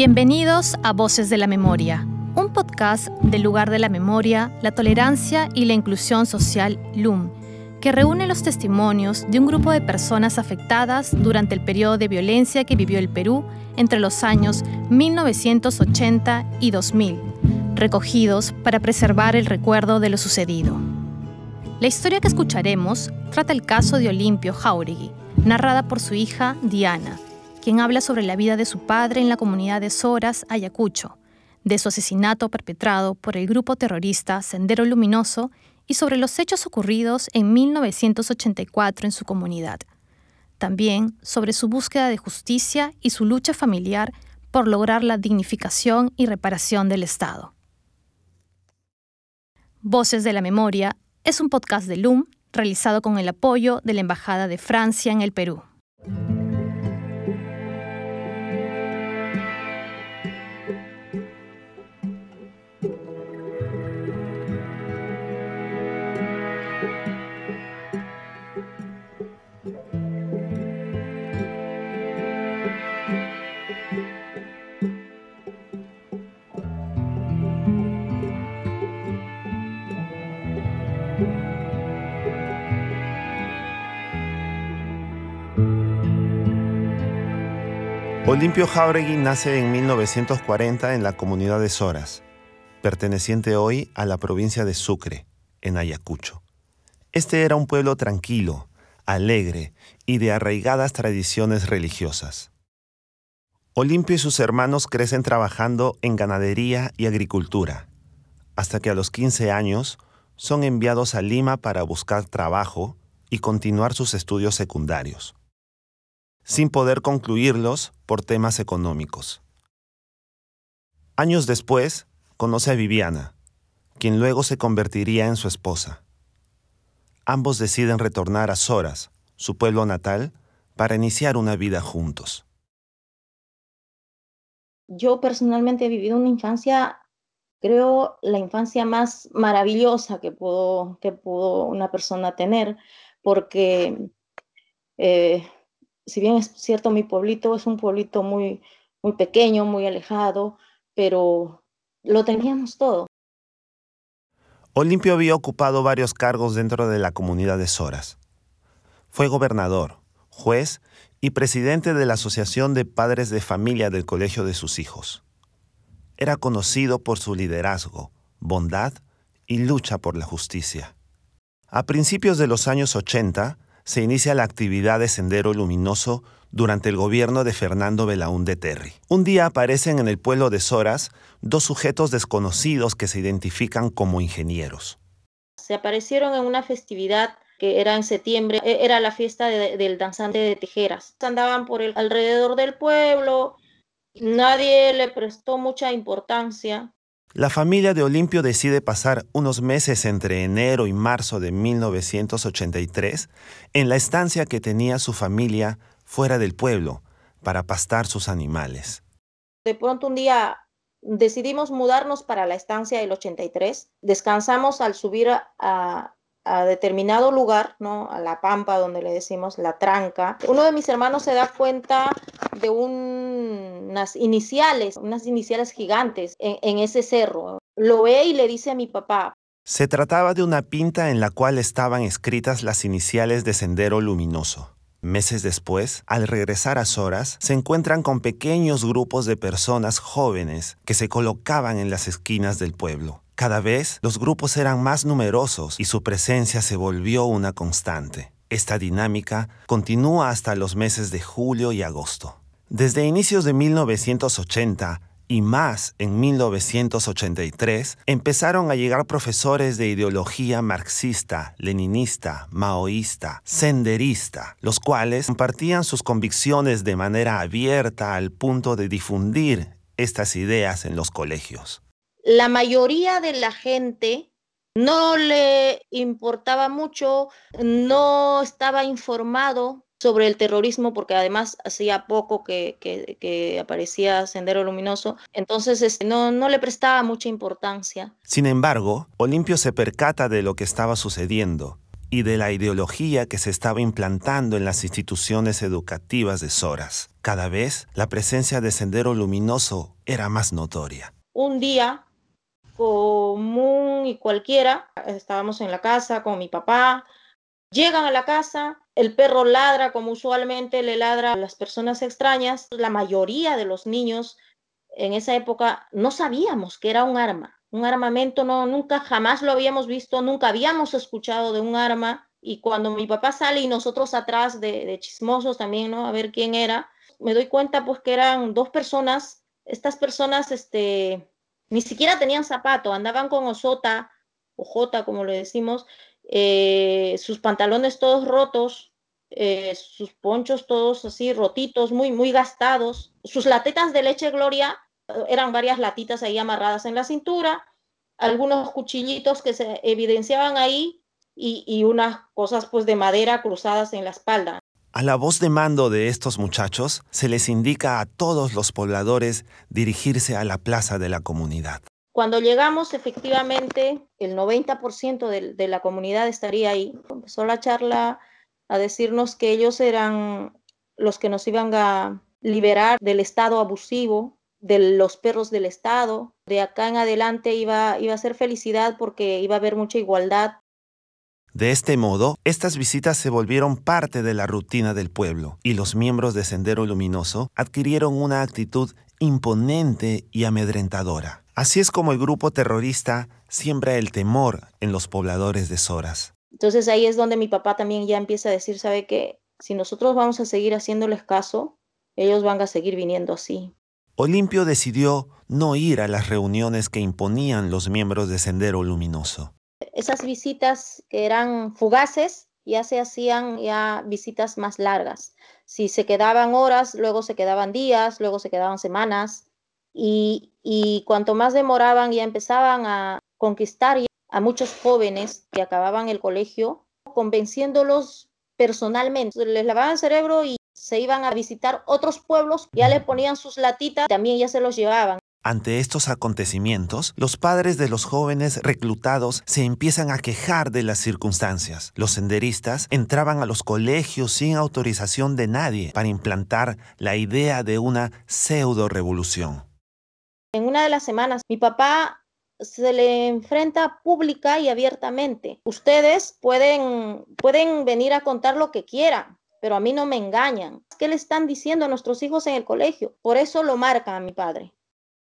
Bienvenidos a Voces de la Memoria, un podcast del lugar de la memoria, la tolerancia y la inclusión social LUM, que reúne los testimonios de un grupo de personas afectadas durante el periodo de violencia que vivió el Perú entre los años 1980 y 2000, recogidos para preservar el recuerdo de lo sucedido. La historia que escucharemos trata el caso de Olimpio Jauregui, narrada por su hija Diana, quien habla sobre la vida de su padre en la comunidad de Soras, Ayacucho, de su asesinato perpetrado por el grupo terrorista Sendero Luminoso y sobre los hechos ocurridos en 1984 en su comunidad. También sobre su búsqueda de justicia y su lucha familiar por lograr la dignificación y reparación del Estado. Voces de la Memoria es un podcast de LUM realizado con el apoyo de la Embajada de Francia en el Perú. Olimpio Jauregui nace en 1940 en la comunidad de Soras, perteneciente hoy a la provincia de Sucre, en Ayacucho. Este era un pueblo tranquilo, alegre y de arraigadas tradiciones religiosas. Olimpio y sus hermanos crecen trabajando en ganadería y agricultura, hasta que a los 15 años son enviados a Lima para buscar trabajo y continuar sus estudios secundarios sin poder concluirlos por temas económicos. Años después, conoce a Viviana, quien luego se convertiría en su esposa. Ambos deciden retornar a Soras, su pueblo natal, para iniciar una vida juntos. Yo personalmente he vivido una infancia, creo, la infancia más maravillosa que pudo, que pudo una persona tener, porque eh, si bien es cierto, mi pueblito es un pueblito muy, muy pequeño, muy alejado, pero lo teníamos todo. Olimpio había ocupado varios cargos dentro de la comunidad de Soras. Fue gobernador, juez y presidente de la Asociación de Padres de Familia del Colegio de sus hijos. Era conocido por su liderazgo, bondad y lucha por la justicia. A principios de los años 80, se inicia la actividad de Sendero Luminoso durante el gobierno de Fernando Belaúnde Terry. Un día aparecen en el pueblo de Soras dos sujetos desconocidos que se identifican como ingenieros. Se aparecieron en una festividad que era en septiembre, e, era la fiesta del danzante de tijeras. Andaban por el alrededor del pueblo, nadie le prestó mucha importancia. La familia de Olimpio decide pasar unos meses entre enero y marzo de 1983 en la estancia que tenía su familia fuera del pueblo para pastar sus animales. De pronto un día decidimos mudarnos para la estancia del 83. Descansamos al subir a, a determinado lugar, ¿no? A la pampa donde le decimos la tranca. Uno de mis hermanos se da cuenta de unas iniciales, unas iniciales gigantes en, ese cerro. Lo ve y le dice a mi papá, se trataba de una pinta en la cual estaban escritas las iniciales de Sendero Luminoso. Meses después, al regresar a Soras, se encuentran con pequeños grupos de personas jóvenes que se colocaban en las esquinas del pueblo. Cada vez los grupos eran más numerosos y su presencia se volvió una constante. Esta dinámica continúa hasta los meses de julio y agosto. Desde inicios de 1980 y más en 1983, empezaron a llegar profesores de ideología marxista, leninista, maoísta, senderista, los cuales compartían sus convicciones de manera abierta al punto de difundir estas ideas en los colegios. La mayoría de la gente no le importaba mucho, no estaba informado sobre el terrorismo, porque además hacía poco que, aparecía Sendero Luminoso, entonces este, no, no le prestaba mucha importancia. Sin embargo, Olimpio se percata de lo que estaba sucediendo y de la ideología que se estaba implantando en las instituciones educativas de Soras. Cada vez la presencia de Sendero Luminoso era más notoria. Un día común y cualquiera, estábamos en la casa con mi papá, llegan a la casa, el perro ladra como usualmente le ladra a las personas extrañas, la mayoría de los niños en esa época no sabíamos que era un arma un armamento no, nunca jamás lo habíamos visto, nunca habíamos escuchado de un arma. Y cuando mi papá sale y nosotros atrás de, chismosos también, ¿no? A ver quién era, me doy cuenta pues que eran dos personas. Estas personas, este, ni siquiera tenían zapato, andaban con osota, o jota como le decimos, eh, sus pantalones todos rotos, eh, sus ponchos todos así rotitos, muy, muy gastados, sus latetas de leche Gloria eran varias latitas ahí amarradas en la cintura, algunos cuchillitos que se evidenciaban ahí y, unas cosas pues de madera cruzadas en la espalda. A la voz de mando de estos muchachos se les indica a todos los pobladores dirigirse a la plaza de la comunidad. Cuando llegamos, efectivamente, el 90% de, de, la comunidad estaría ahí. Empezó la charla a decirnos que ellos eran los que nos iban a liberar del estado abusivo de los perros del Estado. De acá en adelante iba, iba a ser felicidad porque iba a haber mucha igualdad. De este modo, estas visitas se volvieron parte de la rutina del pueblo y los miembros de Sendero Luminoso adquirieron una actitud imponente y amedrentadora. Así es como el grupo terrorista siembra el temor en los pobladores de Soras. Entonces ahí es donde mi papá también ya empieza a decir, ¿sabe qué? Si nosotros vamos a seguir haciéndoles caso, ellos van a seguir viniendo así. Olimpio decidió no ir a las reuniones que imponían los miembros de Sendero Luminoso. Esas visitas que eran fugaces ya se hacían ya visitas más largas. Si se quedaban horas, luego se quedaban días, luego se quedaban semanas y, cuanto más demoraban ya empezaban a conquistar a muchos jóvenes que acababan el colegio, convenciéndolos personalmente. Les lavaban el cerebro y se iban a visitar otros pueblos, ya le ponían sus latitas, también ya se los llevaban. Ante estos acontecimientos, los padres de los jóvenes reclutados se empiezan a quejar de las circunstancias. Los senderistas entraban a los colegios sin autorización de nadie para implantar la idea de una pseudo revolución. En una de las semanas, mi papá se le enfrenta pública y abiertamente. Ustedes pueden, pueden venir a contar lo que quieran, pero a mí no me engañan. ¿Qué le están diciendo a nuestros hijos en el colegio? Por eso lo marca a mi padre.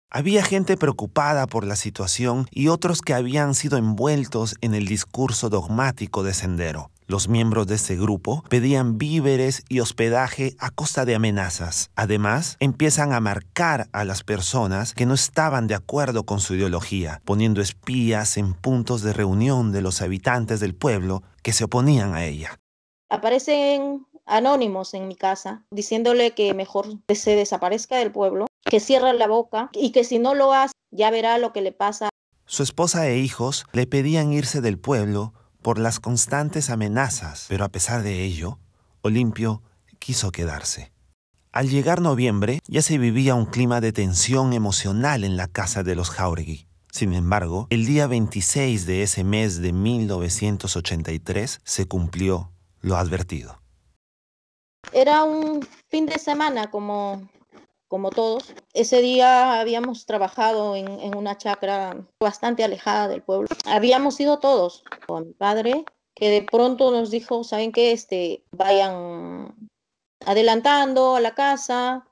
Había gente preocupada por la situación y otros que habían sido envueltos en el discurso dogmático de Sendero. Los miembros de ese grupo pedían víveres y hospedaje a costa de amenazas. Además, empiezan a marcar a las personas que no estaban de acuerdo con su ideología, poniendo espías en puntos de reunión de los habitantes del pueblo que se oponían a ella. Aparecen anónimos en mi casa, diciéndole que mejor se desaparezca del pueblo, que cierre la boca y que si no lo hace, ya verá lo que le pasa. Su esposa e hijos le pedían irse del pueblo por las constantes amenazas, pero a pesar de ello, Olimpio quiso quedarse. Al llegar noviembre ya se vivía un clima de tensión emocional en la casa de los Jauregui. Sin embargo, el día 26 de ese mes de 1983 se cumplió lo advertido. Era un fin de semana como, como todos. Ese día habíamos trabajado en, una chacra bastante alejada del pueblo. Habíamos ido todos, con mi padre, que de pronto nos dijo, ¿saben qué? Este, vayan adelantando a la casa.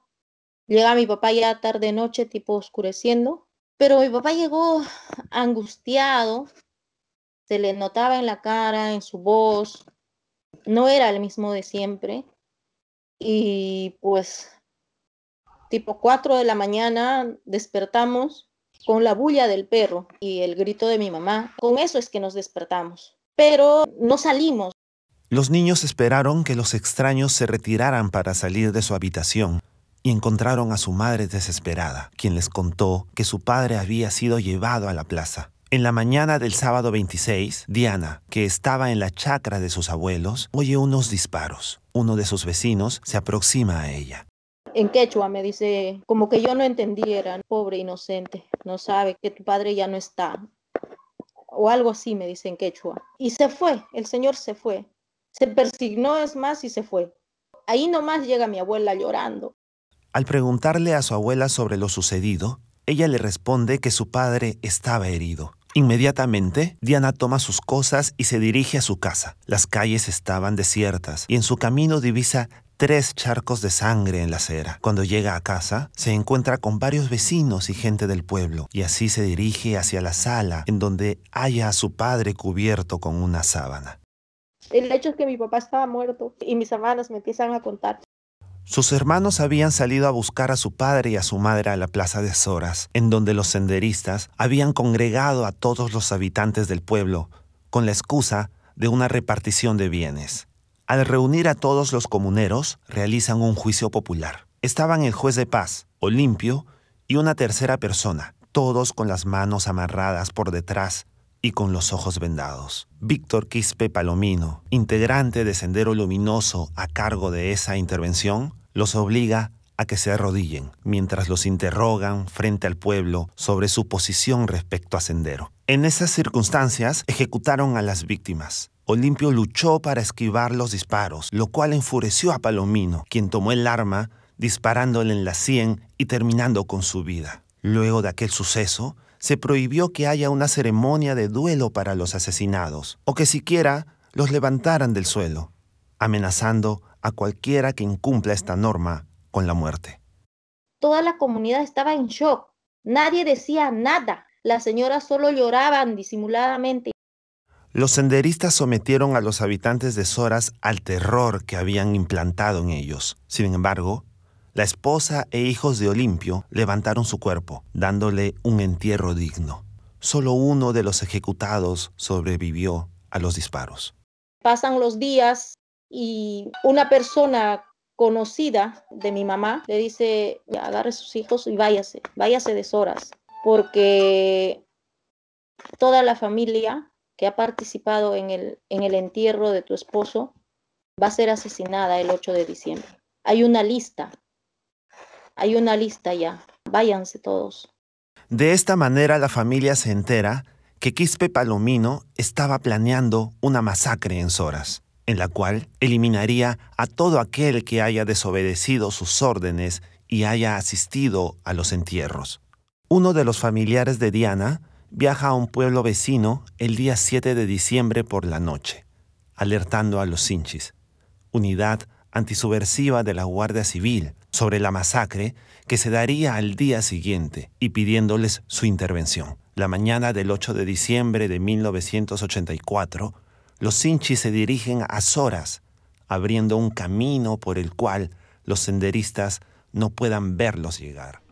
Llega mi papá ya tarde noche, tipo oscureciendo. Pero mi papá llegó angustiado, se le notaba en la cara, en su voz, no era el mismo de siempre. Y pues tipo 4 de la mañana despertamos con la bulla del perro y el grito de mi mamá. Con eso es que nos despertamos. Pero no salimos. Los niños esperaron que los extraños se retiraran para salir de su habitación y encontraron a su madre desesperada, quien les contó que su padre había sido llevado a la plaza. En la mañana del sábado 26, Diana, que estaba en la chacra de sus abuelos, oye unos disparos. Uno de sus vecinos se aproxima a ella. En quechua me dice, como que yo no entendiera, pobre inocente, no sabe que tu padre ya no está. o algo así, me dicen quechua. Y se fue, el señor se fue. Se persignó, es más, y se fue. Ahí nomás llega mi abuela llorando. Al preguntarle a su abuela sobre lo sucedido, ella le responde que su padre estaba herido. Inmediatamente, Diana toma sus cosas y se dirige a su casa. Las calles estaban desiertas y en su camino divisa tres charcos de sangre en la acera. Cuando llega a casa, se encuentra con varios vecinos y gente del pueblo, y así se dirige hacia la sala, en donde halla a su padre cubierto con una sábana. El hecho es que mi papá estaba muerto y mis hermanas me empiezan a contar. Sus hermanos habían salido a buscar a su padre y a su madre a la plaza de Soras, en donde los senderistas habían congregado a todos los habitantes del pueblo con la excusa de una repartición de bienes. Al reunir a todos los comuneros, realizan un juicio popular. Estaban el juez de paz, Olimpio, y una tercera persona, todos con las manos amarradas por detrás y con los ojos vendados. Víctor Quispe Palomino, integrante de Sendero Luminoso a cargo de esa intervención, los obliga a que se arrodillen mientras los interrogan frente al pueblo sobre su posición respecto a Sendero. En esas circunstancias ejecutaron a las víctimas. Olimpio luchó para esquivar los disparos, lo cual enfureció a Palomino, quien tomó el arma disparándole en la sien y terminando con su vida. Luego de aquel suceso, se prohibió que haya una ceremonia de duelo para los asesinados, o que siquiera los levantaran del suelo, amenazando a cualquiera que incumpla esta norma con la muerte. Toda la comunidad estaba en shock. Nadie decía nada. Las señoras solo lloraban disimuladamente. Los senderistas sometieron a los habitantes de Soras al terror que habían implantado en ellos. Sin embargo, la esposa e hijos de Olimpio levantaron su cuerpo, dándole un entierro digno. Solo uno de los ejecutados sobrevivió a los disparos. Pasan los días y una persona conocida de mi mamá le dice, agarre sus hijos y váyase, váyase de horas, porque toda la familia que ha participado en el, en el entierro de tu esposo va a ser asesinada el 8 de diciembre. Hay una lista hay una lista ya. Váyanse todos. De esta manera la familia se entera que Quispe Palomino estaba planeando una masacre en Soras, en la cual eliminaría a todo aquel que haya desobedecido sus órdenes y haya asistido a los entierros. Uno de los familiares de Diana viaja a un pueblo vecino el día 7 de diciembre por la noche, alertando a los Sinchis, unidad antisubversiva de la Guardia Civil, sobre la masacre que se daría al día siguiente y pidiéndoles su intervención. La mañana del 8 de diciembre de 1984, los Sinchis se dirigen a Soras, abriendo un camino por el cual los senderistas no puedan verlos llegar.